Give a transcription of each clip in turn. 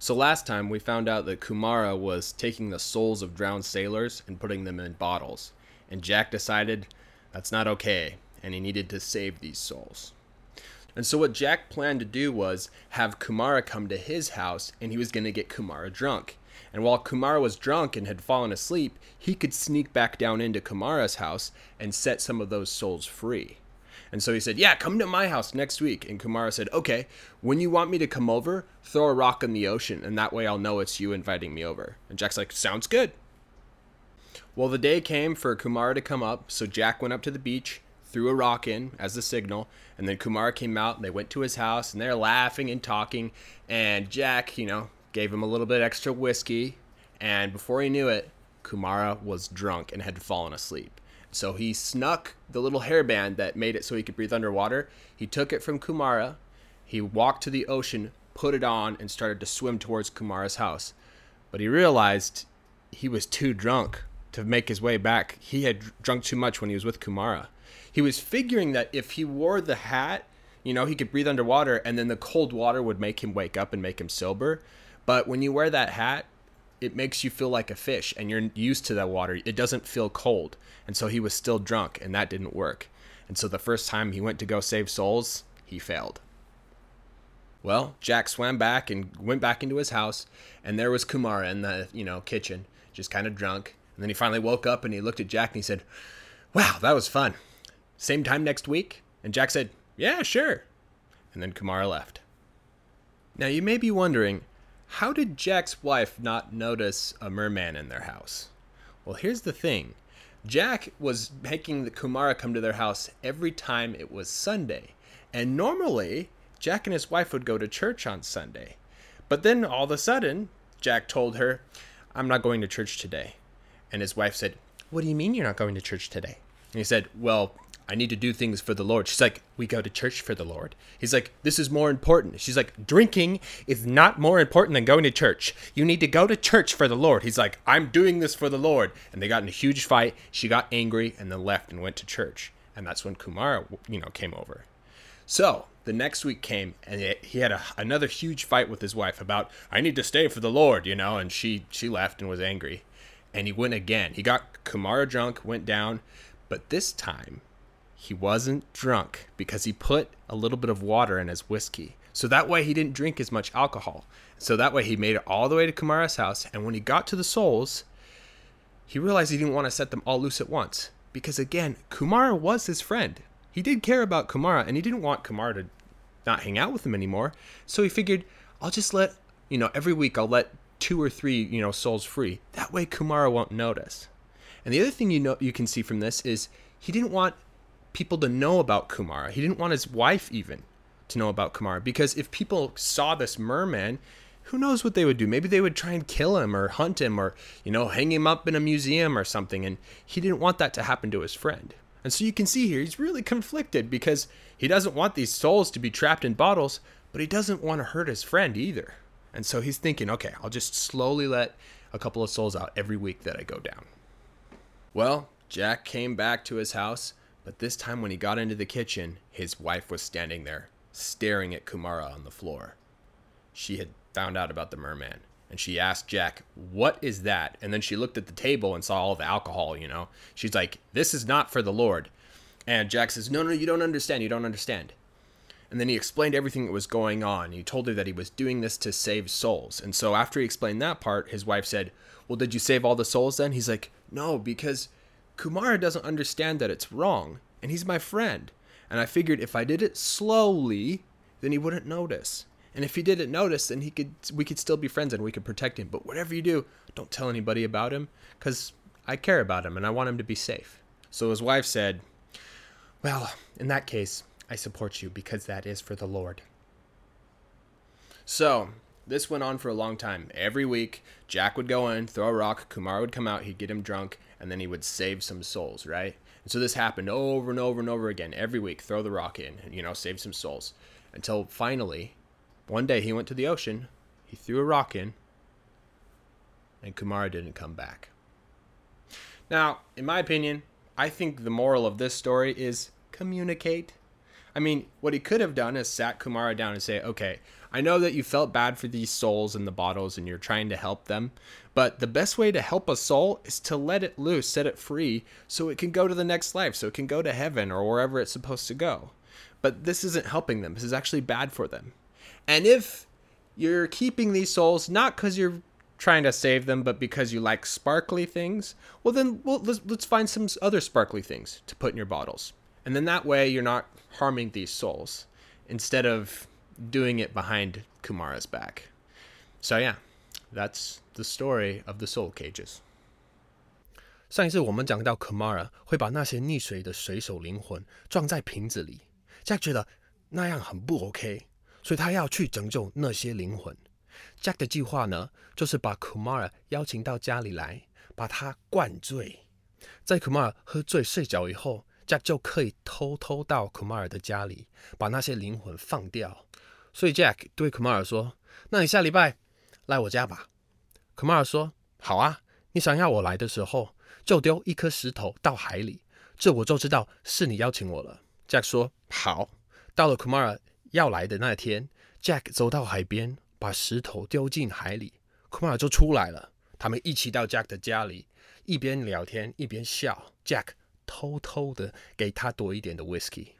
So last time we found out that Kumara was taking the souls of drowned sailors and putting them in bottles. And Jack decided that's not okay and he needed to save these souls. And so what Jack planned to do was have Kumara come to his house and he was going to get Kumara drunk. And while Kumara was drunk and had fallen asleep, he could sneak back down into Kumara's house and set some of those souls free. And so he said, Yeah, come to my house next week. And Kumara said, Okay, when you want me to come over, throw a rock in the ocean, and that way I'll know it's you inviting me over. And Jack's like, Sounds good. Well, the day came for Kumara to come up, so Jack went up to the beach, threw a rock in as a signal, and then Kumara came out and they went to his house and they're laughing and talking. And Jack, you know, gave him a little bit extra whiskey. And before he knew it, Kumara was drunk and had fallen asleep. So he snuck the little hairband that made it so he could breathe underwater. He took it from Kumara. He walked to the ocean, put it on, and started to swim towards Kumara's house. But he realized he was too drunk to make his way back. He had drunk too much when he was with Kumara. He was figuring that if he wore the hat, you know, he could breathe underwater and then the cold water would make him wake up and make him sober. But when you wear that hat, it makes you feel like a fish and you're used to that water. It doesn't feel cold. And so he was still drunk and that didn't work. And so the first time he went to go save souls, he failed. Well, Jack swam back and went back into his house and there was Kumara in the, you know, kitchen, just kind of drunk. And then he finally woke up and he looked at Jack and he said, "Wow, that was fun. Same time next week?" And Jack said, "Yeah, sure." And then Kumara left. Now you may be wondering, how did Jack's wife not notice a merman in their house? Well, here's the thing Jack was making the Kumara come to their house every time it was Sunday. And normally, Jack and his wife would go to church on Sunday. But then all of a sudden, Jack told her, I'm not going to church today. And his wife said, What do you mean you're not going to church today? And he said, Well, I need to do things for the Lord. She's like, We go to church for the Lord. He's like, This is more important. She's like, Drinking is not more important than going to church. You need to go to church for the Lord. He's like, I'm doing this for the Lord. And they got in a huge fight. She got angry and then left and went to church. And that's when Kumara, you know, came over. So the next week came and he had a, another huge fight with his wife about I need to stay for the Lord, you know, and she she left and was angry. And he went again. He got Kumara drunk, went down, but this time he wasn't drunk because he put a little bit of water in his whiskey. So that way he didn't drink as much alcohol. So that way he made it all the way to Kumara's house. And when he got to the souls, he realized he didn't want to set them all loose at once. Because again, Kumara was his friend. He did care about Kumara and he didn't want Kumara to not hang out with him anymore. So he figured, I'll just let, you know, every week I'll let two or three, you know, souls free. That way Kumara won't notice. And the other thing you know you can see from this is he didn't want people to know about Kumara. He didn't want his wife even to know about Kumara because if people saw this merman, who knows what they would do? Maybe they would try and kill him or hunt him or, you know, hang him up in a museum or something. And he didn't want that to happen to his friend. And so you can see here, he's really conflicted because he doesn't want these souls to be trapped in bottles, but he doesn't want to hurt his friend either. And so he's thinking, okay, I'll just slowly let a couple of souls out every week that I go down. Well, Jack came back to his house but this time, when he got into the kitchen, his wife was standing there, staring at Kumara on the floor. She had found out about the merman, and she asked Jack, What is that? And then she looked at the table and saw all the alcohol, you know. She's like, This is not for the Lord. And Jack says, No, no, you don't understand. You don't understand. And then he explained everything that was going on. He told her that he was doing this to save souls. And so after he explained that part, his wife said, Well, did you save all the souls then? He's like, No, because Kumara doesn't understand that it's wrong, and he's my friend. And I figured if I did it slowly, then he wouldn't notice. And if he didn't notice, then he could we could still be friends and we could protect him. But whatever you do, don't tell anybody about him cuz I care about him and I want him to be safe. So his wife said, "Well, in that case, I support you because that is for the Lord." So, this went on for a long time. Every week, Jack would go in, throw a rock, Kumar would come out, he'd get him drunk, and then he would save some souls, right? And so this happened over and over and over again every week. Throw the rock in, you know, save some souls. Until finally, one day he went to the ocean, he threw a rock in, and Kumar didn't come back. Now, in my opinion, I think the moral of this story is communicate. I mean, what he could have done is sat Kumara down and say, okay, I know that you felt bad for these souls in the bottles and you're trying to help them, but the best way to help a soul is to let it loose, set it free, so it can go to the next life, so it can go to heaven or wherever it's supposed to go. But this isn't helping them, this is actually bad for them. And if you're keeping these souls not because you're trying to save them, but because you like sparkly things, well, then well, let's, let's find some other sparkly things to put in your bottles. And then that way you're not harming these souls instead of doing it behind Kumara's back. So yeah, that's the story of the soul cages. 上一次我们讲到 Kumara 会把那些溺水的水手灵魂装在瓶子里，Jack 觉得那样很不 OK，所以他要去拯救那些灵魂。Jack 的计划呢，就是把 Kumara 邀请到家里来，把他灌醉。在 Kumara 喝醉睡着以后 ，Jack 就可以偷偷到 Kumar 的家里，把那些灵魂放掉。所以 Jack 对 Kumar 说：“那你下礼拜来我家吧。” Kumar 说：“好啊，你想要我来的时候，就丢一颗石头到海里，这我就知道是你邀请我了。” Jack 说：“好。”到了 Kumar 要来的那天，Jack 走到海边。把石头丢进海里，，Kumar 就出来了。他们一起到 Jack 的家里，一边聊天一边笑。Jack 偷偷的给他多一点的 whisky。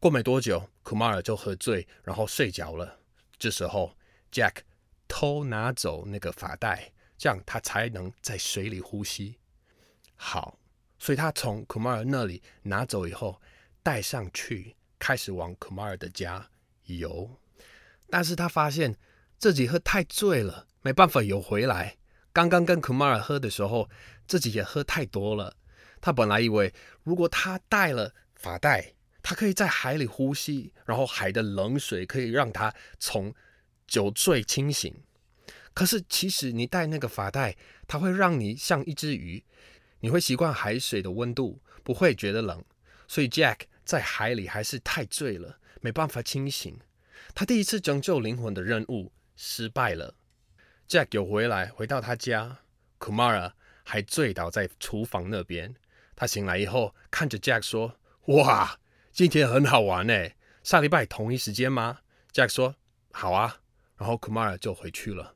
过没多久，库马尔就喝醉，然后睡着了。这时候，Jack 偷拿走那个发带，这样他才能在水里呼吸。好，所以他从库马尔那里拿走以后，带上去，开始往库马尔的家游。但是他发现。自己喝太醉了，没办法游回来。刚刚跟 Kumar 喝的时候，自己也喝太多了。他本来以为，如果他带了发带，他可以在海里呼吸，然后海的冷水可以让他从酒醉清醒。可是其实你带那个发带，它会让你像一只鱼，你会习惯海水的温度，不会觉得冷。所以 Jack 在海里还是太醉了，没办法清醒。他第一次拯救灵魂的任务。失败了。Jack 有回来，回到他家，Kumara 还醉倒在厨房那边。他醒来以后，看着 Jack 说：“哇，今天很好玩呢。下礼拜同一时间吗？”Jack 说：“好啊。”然后 Kumar 就回去了。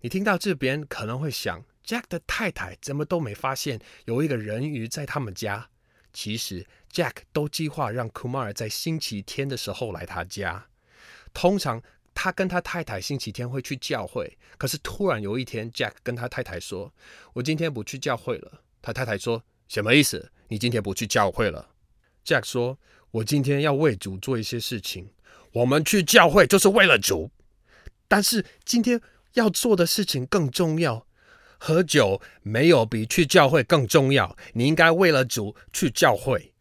你听到这边可能会想，Jack 的太太怎么都没发现有一个人鱼在他们家？其实 Jack 都计划让 Kumar 在星期天的时候来他家。通常。他跟他太太星期天会去教会，可是突然有一天，Jack 跟他太太说：“我今天不去教会了。”他太太说：“什么意思？你今天不去教会了？”Jack 说：“我今天要为主做一些事情。我们去教会就是为了主，但是今天要做的事情更重要。喝酒没有比去教会更重要。你应该为了主去教会。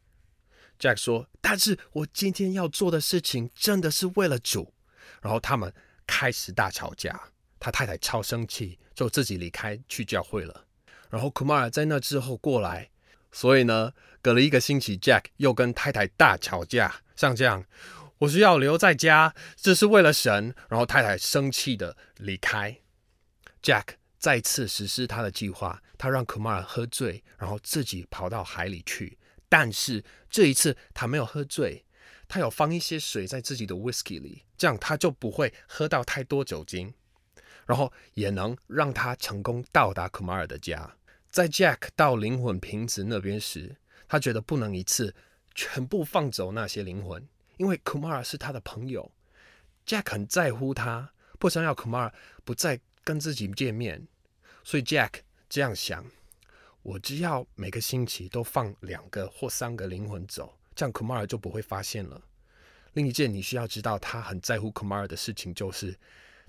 ”Jack 说：“但是我今天要做的事情真的是为了主。”然后他们开始大吵架，他太太超生气，就自己离开去教会了。然后 Kumar 在那之后过来，所以呢，隔了一个星期，Jack 又跟太太大吵架，像这样，我需要留在家，这是为了神。然后太太生气的离开，Jack 再次实施他的计划，他让 Kumar 喝醉，然后自己跑到海里去。但是这一次他没有喝醉。他有放一些水在自己的 whisky 里，这样他就不会喝到太多酒精，然后也能让他成功到达 Kumar 的家。在 Jack 到灵魂瓶子那边时，他觉得不能一次全部放走那些灵魂，因为 Kumar 是他的朋友，Jack 很在乎他，不想要 Kumar 不再跟自己见面，所以 Jack 这样想：我只要每个星期都放两个或三个灵魂走。这样 Kumar 就不会发现了。另一件你需要知道他很在乎 Kumar 的事情，就是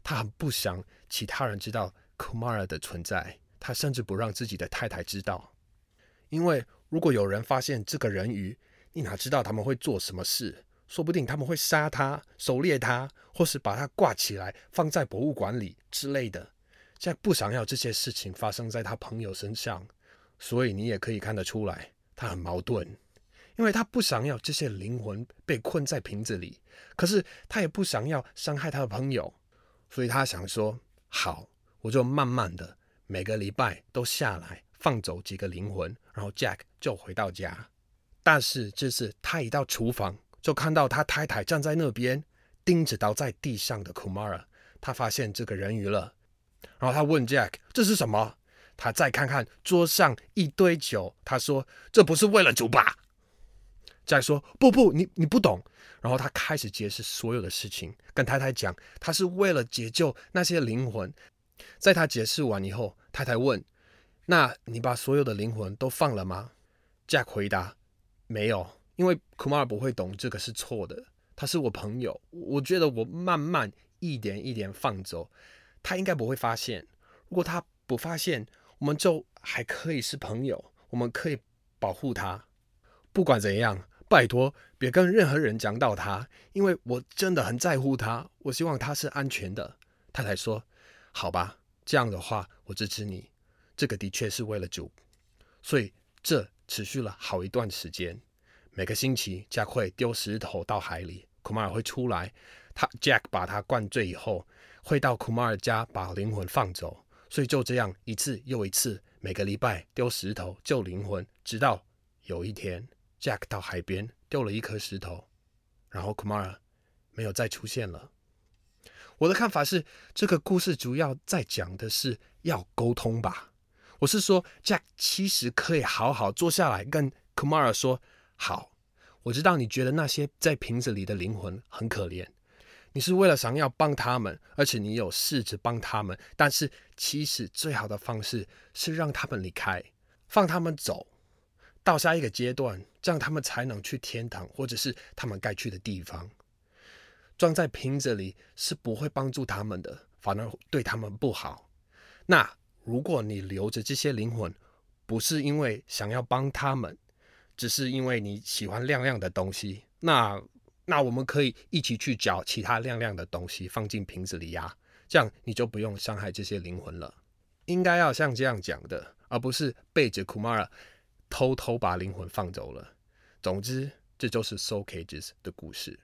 他很不想其他人知道 Kumar 的存在。他甚至不让自己的太太知道，因为如果有人发现这个人鱼，你哪知道他们会做什么事？说不定他们会杀他、狩猎他，或是把他挂起来放在博物馆里之类的。这样不想要这些事情发生在他朋友身上，所以你也可以看得出来，他很矛盾。因为他不想要这些灵魂被困在瓶子里，可是他也不想要伤害他的朋友，所以他想说：好，我就慢慢的每个礼拜都下来放走几个灵魂，然后 Jack 就回到家。但是这次他一到厨房，就看到他太太站在那边，盯着倒在地上的 Kumara，他发现这个人鱼了，然后他问 Jack 这是什么？他再看看桌上一堆酒，他说这不是为了酒吧？Jack 说不不，你你不懂。然后他开始解释所有的事情，跟太太讲他是为了解救那些灵魂。在他解释完以后，太太问：那你把所有的灵魂都放了吗？Jack 回答：没有，因为 Kumar 不会懂这个是错的。他是我朋友，我觉得我慢慢一点一点放走，他应该不会发现。如果他不发现，我们就还可以是朋友，我们可以保护他。不管怎样，拜托别跟任何人讲到他，因为我真的很在乎他。我希望他是安全的。太太说：“好吧，这样的话我支持你。这个的确是为了主，所以这持续了好一段时间。”每个星期，Jack 会丢石头到海里，Kumar 会出来。他 Jack 把他灌醉以后，会到 Kumar 家把灵魂放走。所以就这样一次又一次，每个礼拜丢石头救灵魂，直到有一天，Jack 到海边丢了一颗石头，然后 Kumar 没有再出现了。我的看法是，这个故事主要在讲的是要沟通吧。我是说，Jack 其实可以好好坐下来跟 Kumar 说。好，我知道你觉得那些在瓶子里的灵魂很可怜，你是为了想要帮他们，而且你有试着帮他们，但是其实最好的方式是让他们离开，放他们走到下一个阶段，这样他们才能去天堂或者是他们该去的地方。装在瓶子里是不会帮助他们的，反而对他们不好。那如果你留着这些灵魂，不是因为想要帮他们。只是因为你喜欢亮亮的东西，那那我们可以一起去找其他亮亮的东西放进瓶子里呀，这样你就不用伤害这些灵魂了。应该要像这样讲的，而不是背着 Kumara 偷偷把灵魂放走了。总之，这就是 Soul Cages 的故事。